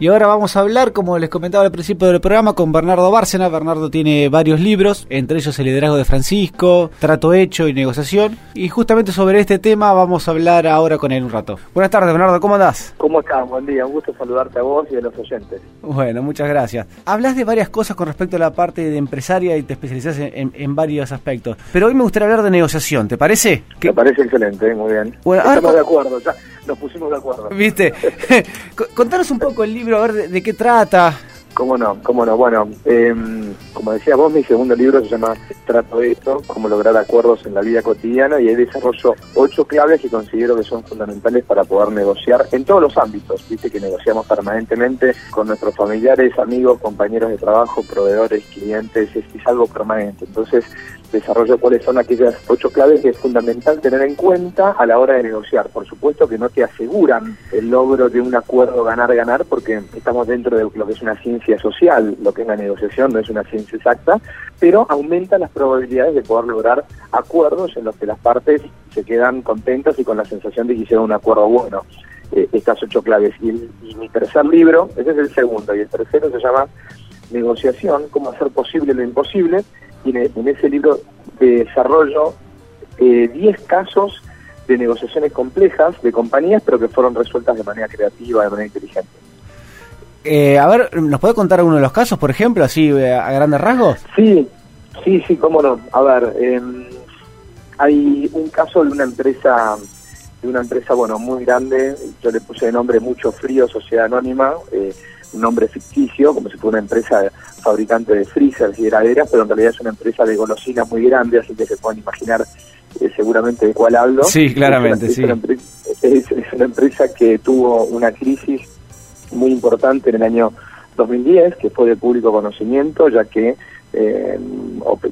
Y ahora vamos a hablar, como les comentaba al principio del programa, con Bernardo Bárcena. Bernardo tiene varios libros, entre ellos El liderazgo de Francisco, Trato hecho y negociación. Y justamente sobre este tema vamos a hablar ahora con él un rato. Buenas tardes, Bernardo, ¿cómo andás? ¿Cómo estás? Buen día, un gusto saludarte a vos y a los oyentes. Bueno, muchas gracias. Hablas de varias cosas con respecto a la parte de empresaria y te especializás en, varios aspectos. Pero hoy me gustaría hablar de negociación, ¿te parece? Me parece excelente, muy bien. Bueno, Estamos de acuerdo, ya nos pusimos de acuerdo. ¿Viste? Contanos un poco el libro, a ver de, qué trata. Cómo no, cómo no. Bueno, em, como decía vos, mi segundo libro se llama Trato esto, cómo lograr acuerdos en la vida cotidiana y ahí desarrollo ocho claves que considero que son fundamentales para poder negociar en todos los ámbitos. Viste que negociamos permanentemente con nuestros familiares, amigos, compañeros de trabajo, proveedores, clientes, es, es algo permanente. Entonces, desarrollo cuáles son aquellas ocho claves que es fundamental tener en cuenta a la hora de negociar. Por supuesto que no te aseguran el logro de un acuerdo ganar-ganar porque estamos dentro de lo que es una ciencia social, lo que es la negociación no es una ciencia exacta, pero aumenta las probabilidades de poder lograr acuerdos en los que las partes se quedan contentas y con la sensación de que hicieron un acuerdo bueno. Eh, estas ocho claves. Y, y mi tercer libro, ese es el segundo, y el tercero se llama Negociación, cómo hacer posible lo imposible, en ese libro desarrollo 10 eh, casos de negociaciones complejas de compañías, pero que fueron resueltas de manera creativa, de manera inteligente. Eh, a ver, ¿nos puede contar alguno de los casos, por ejemplo, así eh, a grandes rasgos? Sí, sí, sí, cómo no. A ver, em, hay un caso de una empresa, de una empresa, bueno, muy grande, yo le puse de nombre Mucho Frío, Sociedad Anónima, un nombre ficticio, como si fuera una empresa fabricante de freezers y heladeras, pero en realidad es una empresa de golosinas muy grande, así que se pueden imaginar eh, seguramente de cuál hablo. Sí, claramente, es una, sí. Es, una empresa que tuvo una crisis muy importante en el año 2010, que fue de público conocimiento, ya que eh,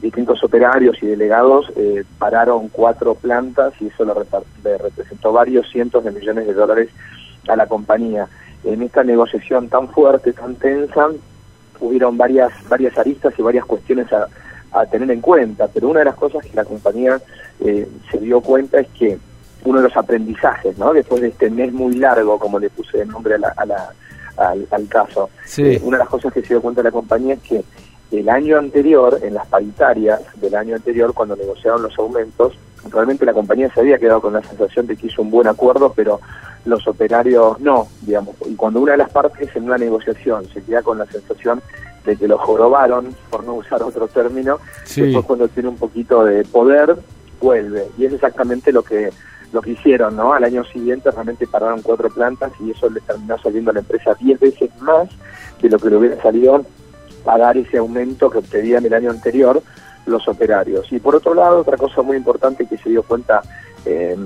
distintos operarios y delegados eh, pararon cuatro plantas y eso le representó varios cientos de millones de dólares a la compañía en esta negociación tan fuerte, tan tensa, hubieron varias, varias aristas y varias cuestiones a, tener en cuenta, pero una de las cosas que la compañía eh, se dio cuenta es que uno de los aprendizajes, ¿no? después de este mes muy largo, como le puse el nombre a la, al, caso, eh, una de las cosas que se dio cuenta la compañía es que el año anterior, en las paritarias del año anterior, cuando negociaron los aumentos, realmente la compañía se había quedado con la sensación de que hizo un buen acuerdo, pero los operarios no, digamos. Y cuando una de las partes en una negociación se queda con la sensación de que lo jorobaron, por no usar otro término, después cuando tiene un poquito de poder, vuelve. Y es exactamente lo que lo que hicieron, ¿no? Al año siguiente realmente pararon cuatro plantas y eso le terminó saliendo a la empresa diez veces más de lo que le hubiera salido pagar ese aumento que obtenían el año anterior los operarios. Y por otro lado, otra cosa muy importante que se dio cuenta eh,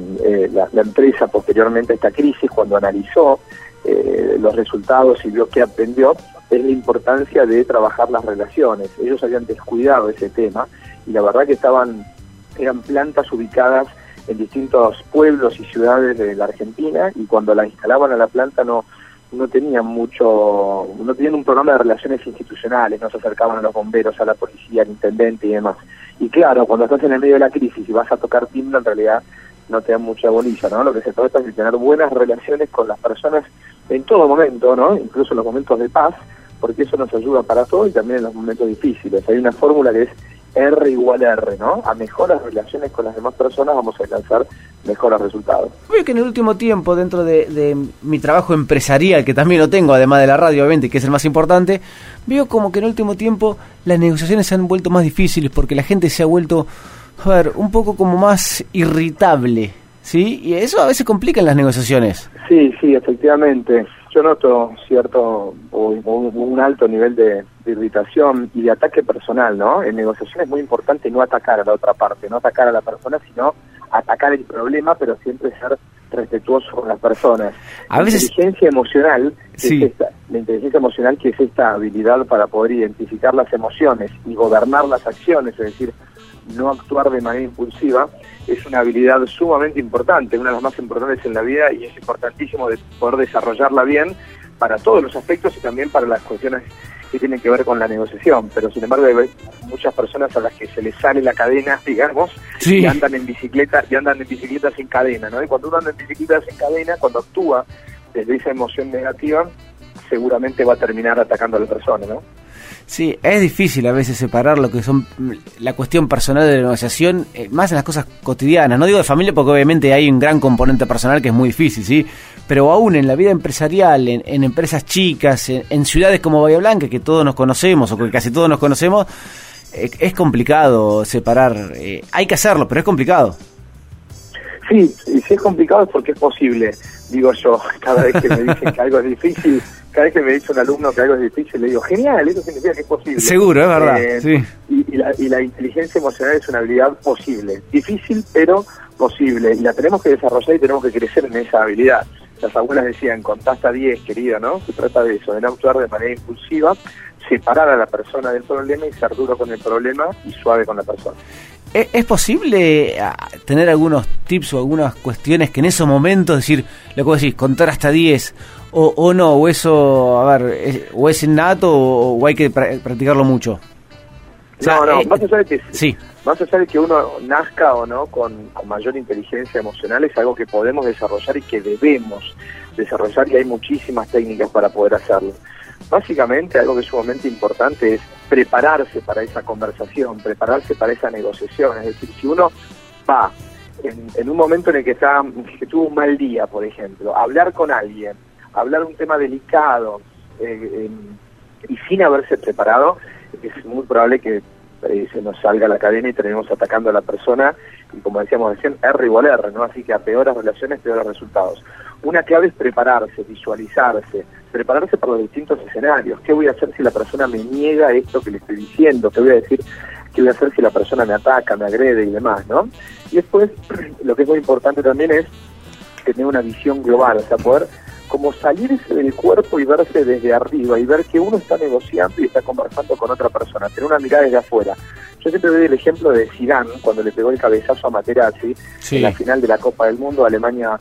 la, empresa posteriormente a esta crisis, cuando analizó eh, los resultados y vio que aprendió, es la importancia de trabajar las relaciones. Ellos habían descuidado ese tema y la verdad que estaban, eran plantas ubicadas en distintos pueblos y ciudades de la Argentina y cuando la instalaban a la planta no no tenían mucho, no tenían un programa de relaciones institucionales, no se acercaban a los bomberos, a la policía, al intendente y demás. Y claro, cuando estás en el medio de la crisis y vas a tocar timbre, en realidad no te dan mucha bolilla, ¿no? Lo que se trata es de tener buenas relaciones con las personas en todo momento, ¿no? Incluso en los momentos de paz, porque eso nos ayuda para todo y también en los momentos difíciles. Hay una fórmula que es R igual a R, ¿no? A mejoras relaciones con las demás personas vamos a alcanzar mejores resultados. Veo que en el último tiempo, dentro de, mi trabajo empresarial, que también lo tengo, además de la radio, obviamente, que es el más importante, veo como que en el último tiempo las negociaciones se han vuelto más difíciles porque la gente se ha vuelto, a ver, un poco como más irritable, ¿sí? Y eso a veces complica las negociaciones. Sí, sí, efectivamente yo noto cierto un alto nivel de, irritación y de ataque personal, ¿no? En negociación es muy importante no atacar a la otra parte, no atacar a la persona, sino atacar el problema, pero siempre ser respetuoso con las personas. A veces... La inteligencia emocional, la inteligencia emocional que es esta habilidad para poder identificar las emociones y gobernar las acciones, es decir, no actuar de manera impulsiva, es una habilidad sumamente importante, una de las más importantes en la vida y es importantísimo de poder desarrollarla bien para todos los aspectos y también para las cuestiones que tienen que ver con la negociación. Pero sin embargo hay muchas personas a las que se les sale la cadena, digamos, y andan en bicicleta, y andan en bicicleta sin cadena, ¿no? Y cuando uno anda en bicicleta sin cadena, cuando actúa desde esa emoción negativa, seguramente va a terminar atacando a la persona, ¿no? Sí, es difícil a veces separar lo que son la cuestión personal de la negociación, eh, más en las cosas cotidianas. No digo de familia porque obviamente hay un gran componente personal que es muy difícil, ¿sí? Pero aún en la vida empresarial, en, empresas chicas, en, ciudades como Bahía Blanca, que todos nos conocemos o que casi todos nos conocemos, eh, es complicado separar. Eh, hay que hacerlo, pero es complicado. Sí, si es complicado es porque es posible, digo yo, cada vez que me dicen que algo es difícil cada vez que me dice un alumno que algo es difícil, le digo, genial, eso significa que es posible. Seguro, es verdad. Eh, sí. y, la, y la inteligencia emocional es una habilidad posible, difícil, pero posible. Y la tenemos que desarrollar y tenemos que crecer en esa habilidad. Las abuelas decían, contá hasta 10, querida, ¿no? Se trata de eso, de no actuar de manera impulsiva, separar a la persona del problema y ser duro con el problema y suave con la persona. ¿Es posible ah, tener algunos tips o algunas cuestiones que en esos momentos decir, lo que decís, contar hasta 10 o, o no, o eso, a ver, o es innato o, hay que practicarlo mucho? no, no, eh, más allá de que sí. más allá de que uno nazca o no con, con, mayor inteligencia emocional es algo que podemos desarrollar y que debemos desarrollar y hay muchísimas técnicas para poder hacerlo. Básicamente algo que es sumamente importante es prepararse para esa conversación, prepararse para esa negociación. Es decir, si uno va en, un momento en el que, está, que tuvo un mal día, por ejemplo, hablar con alguien, hablar un tema delicado eh, y sin haberse preparado, es muy probable que eh, se nos salga la cadena y terminemos atacando a la persona y como decíamos recién, R igual R, ¿no? Así que a peores relaciones, peores resultados. Una clave es prepararse, visualizarse, prepararse para los distintos escenarios. ¿Qué voy a hacer si la persona me niega esto que le estoy diciendo? ¿Qué voy a decir? ¿Qué voy a hacer si la persona me ataca, me agrede y demás, no? Y después, lo que es muy importante también es tener una visión global, o sea, poder como salirse del cuerpo y verse desde arriba y ver que uno está negociando y está conversando con otra persona, tener una mirada desde afuera. Yo siempre doy el ejemplo de Zidane cuando le pegó el cabezazo a Materazzi en la final de la Copa del Mundo Alemania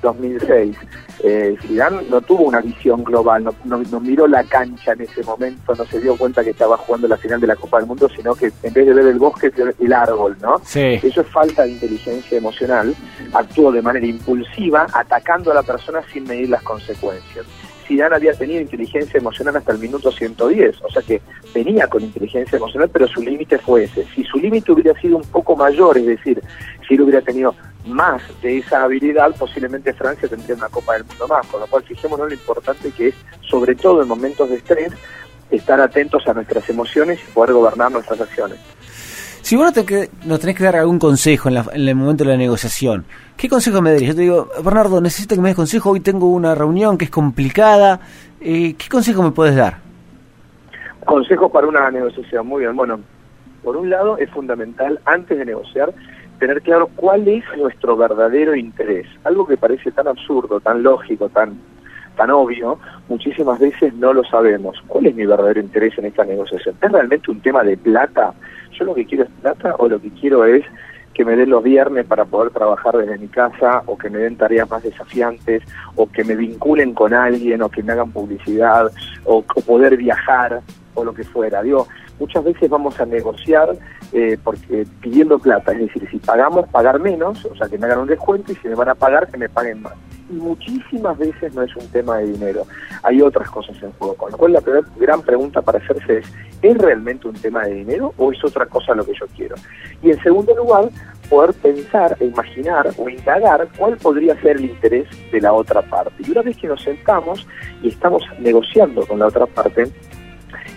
2006. Eh, Zidane no tuvo una visión global, no, no, miró la cancha en ese momento, no se dio cuenta que estaba jugando la final de la Copa del Mundo, sino que en vez de ver el bosque, el árbol, ¿no? Eso es falta de inteligencia emocional. Actuó de manera impulsiva, atacando a la persona sin medir las consecuencias. Zidane había tenido inteligencia emocional hasta el minuto 110, o sea que venía con inteligencia emocional, pero su límite fue ese. Si su límite hubiera sido un poco mayor, es decir, si él hubiera tenido más de esa habilidad, posiblemente Francia tendría una Copa del Mundo más, con lo cual fijémonos lo importante que es, sobre todo en momentos de estrés, estar atentos a nuestras emociones y poder gobernar nuestras acciones. Si vos nos tenés que dar algún consejo en, el momento de la negociación, ¿qué consejo me darías? Yo te digo, Bernardo, necesito que me des consejo, hoy tengo una reunión que es complicada, eh, ¿qué consejo me puedes dar? Consejos para una negociación, muy bien. Bueno, por un lado es fundamental, antes de negociar, tener claro cuál es nuestro verdadero interés. Algo que parece tan absurdo, tan lógico, tan, tan obvio, muchísimas veces no lo sabemos. ¿Cuál es mi verdadero interés en esta negociación? ¿Es realmente un tema de plata? ¿Yo lo que quiero es plata o lo que quiero es que me den los viernes para poder trabajar desde mi casa o que me den tareas más desafiantes o que me vinculen con alguien o que me hagan publicidad o, poder viajar o lo que fuera. Digo, muchas veces vamos a negociar eh, porque pidiendo plata, es decir, si pagamos, pagar menos, o sea, que me hagan un descuento y si me van a pagar, que me paguen más. Y muchísimas veces no es un tema de dinero, hay otras cosas en juego. Con lo cual la primera gran pregunta para hacerse es, ¿es realmente un tema de dinero o es otra cosa lo que yo quiero? Y en segundo lugar, poder pensar e imaginar o indagar cuál podría ser el interés de la otra parte. Y una vez que nos sentamos y estamos negociando con la otra parte,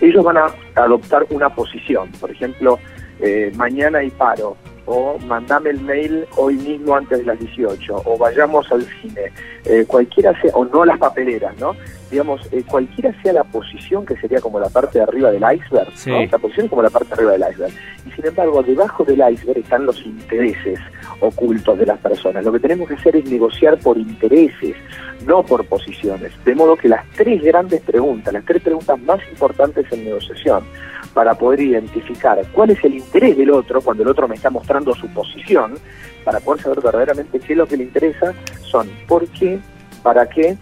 ellos van a adoptar una posición. Por ejemplo, eh, mañana hay paro, o mandame el mail hoy mismo antes de las 18, o vayamos al cine, eh, cualquiera sea, o no las papeleras, ¿no? Digamos, eh, cualquiera sea la posición que sería como la parte de arriba del iceberg, ¿no? La posición como la parte de arriba del iceberg. Y sin embargo, debajo del iceberg están los intereses ocultos de las personas. Lo que tenemos que hacer es negociar por intereses, no por posiciones. De modo que las tres grandes preguntas, las tres preguntas más importantes en negociación, para poder identificar cuál es el interés del otro cuando el otro me está mostrando su posición, para poder saber verdaderamente qué es lo que le interesa, son por qué, para qué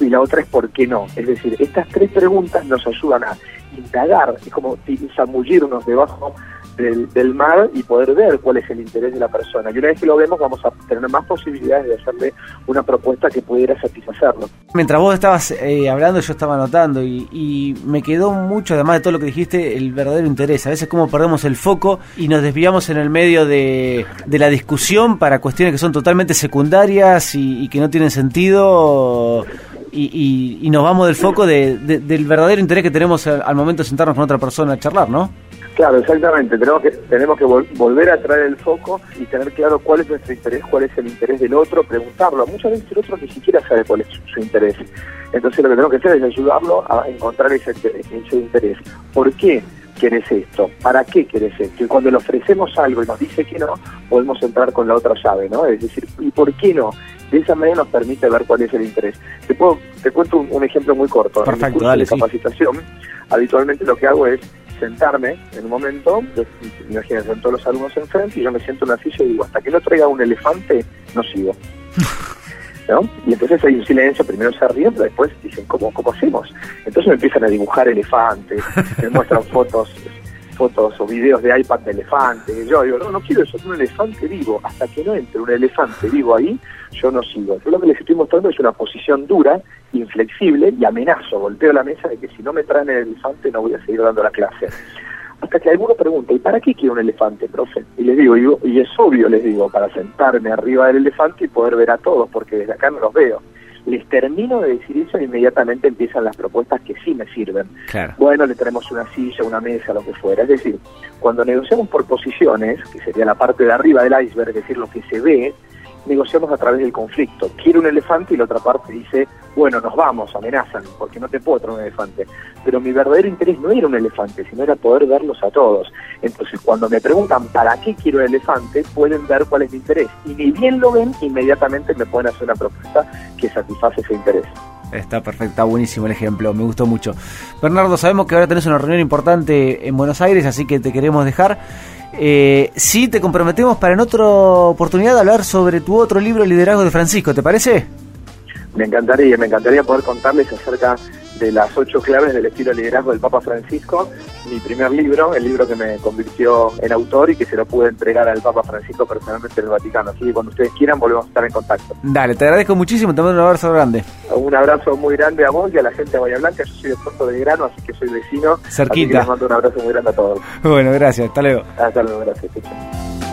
y la otra es por qué no. Es decir, estas tres preguntas nos ayudan a indagar, es como zambullirnos debajo del, del, mar y poder ver cuál es el interés de la persona. Y una vez que lo vemos vamos a tener más posibilidades de hacerle una propuesta que pudiera satisfacerlo. Mientras vos estabas eh, hablando yo estaba anotando y, y, me quedó mucho, además de todo lo que dijiste, el verdadero interés. A veces como perdemos el foco y nos desviamos en el medio de, de la discusión para cuestiones que son totalmente secundarias y, y que no tienen sentido y, y, nos vamos del foco de, de, del verdadero interés que tenemos al, momento de sentarnos con otra persona a charlar, ¿no? Claro, exactamente. Tenemos que tenemos que vol volver a traer el foco y tener claro cuál es nuestro interés, cuál es el interés del otro, preguntarlo. Muchas veces el otro ni siquiera sabe cuál es su, su interés. Entonces lo que tenemos que hacer es ayudarlo a encontrar ese interés. ¿Por qué? Querés esto? ¿Para qué querés esto? Y cuando le ofrecemos algo y nos dice que no, podemos entrar con la otra llave, ¿no? Es decir, ¿y por qué no? De esa manera nos permite ver cuál es el interés. Te, puedo, te cuento un, un ejemplo muy corto. Perfecto, en mi curso dale, de capacitación, sí. habitualmente lo que hago es sentarme en un momento, imagínense, todos los alumnos enfrente y yo me siento en una silla y digo, hasta que no traiga un elefante, no sigo. ¿No? Y entonces hay un silencio, primero se ríen, pero después dicen, ¿cómo, cómo hacemos? Entonces me empiezan a dibujar elefantes, me muestran fotos fotos o videos de iPad de elefante. Yo digo, no, no quiero eso, un elefante vivo. Hasta que no entre un elefante vivo ahí, yo no sigo. Yo lo que les estoy mostrando es una posición dura, inflexible y amenazo, golpeo la mesa de que si no me traen el elefante no voy a seguir dando la clase. Hasta que alguno pregunta, ¿y para qué quiero un elefante, profe? Y les digo, y, y es obvio, les digo, para sentarme arriba del elefante y poder ver a todos, porque desde acá no los veo les termino de decir eso e inmediatamente empiezan las propuestas que sí me sirven. Claro. Bueno, le traemos una silla, una mesa, lo que fuera. Es decir, cuando negociamos por posiciones, que sería la parte de arriba del iceberg, es decir, lo que se ve, negociamos a través del conflicto. Quiero un elefante y la otra parte dice, bueno, nos vamos, amenazan, porque no te puedo traer un elefante. Pero mi verdadero interés no era un elefante, sino era poder verlos a todos. Entonces, cuando me preguntan para qué quiero el elefante, pueden ver cuál es mi interés. Y ni bien lo ven, inmediatamente me pueden hacer una propuesta que satisface ese interés. Está perfecto, está buenísimo el ejemplo, me gustó mucho. Bernardo, sabemos que ahora tenés una reunión importante en Buenos Aires, así que te queremos dejar. Eh, sí, te comprometemos para en otra oportunidad hablar sobre tu otro libro, Liderazgo de Francisco, ¿te parece? Me encantaría, me encantaría poder contarles acerca de las ocho claves del estilo de liderazgo del Papa Francisco, mi primer libro, el libro que me convirtió en autor y que se lo pude entregar al Papa Francisco personalmente en el Vaticano. Así que cuando ustedes quieran volvemos a estar en contacto. Dale, te agradezco muchísimo, te mando un abrazo grande. Un abrazo muy grande a vos y a la gente de Bahía Blanca, yo soy de Puerto de Grano, así que soy vecino. Cerquita. Así que les mando un abrazo muy grande a todos. Bueno, gracias, hasta luego. Hasta luego, gracias.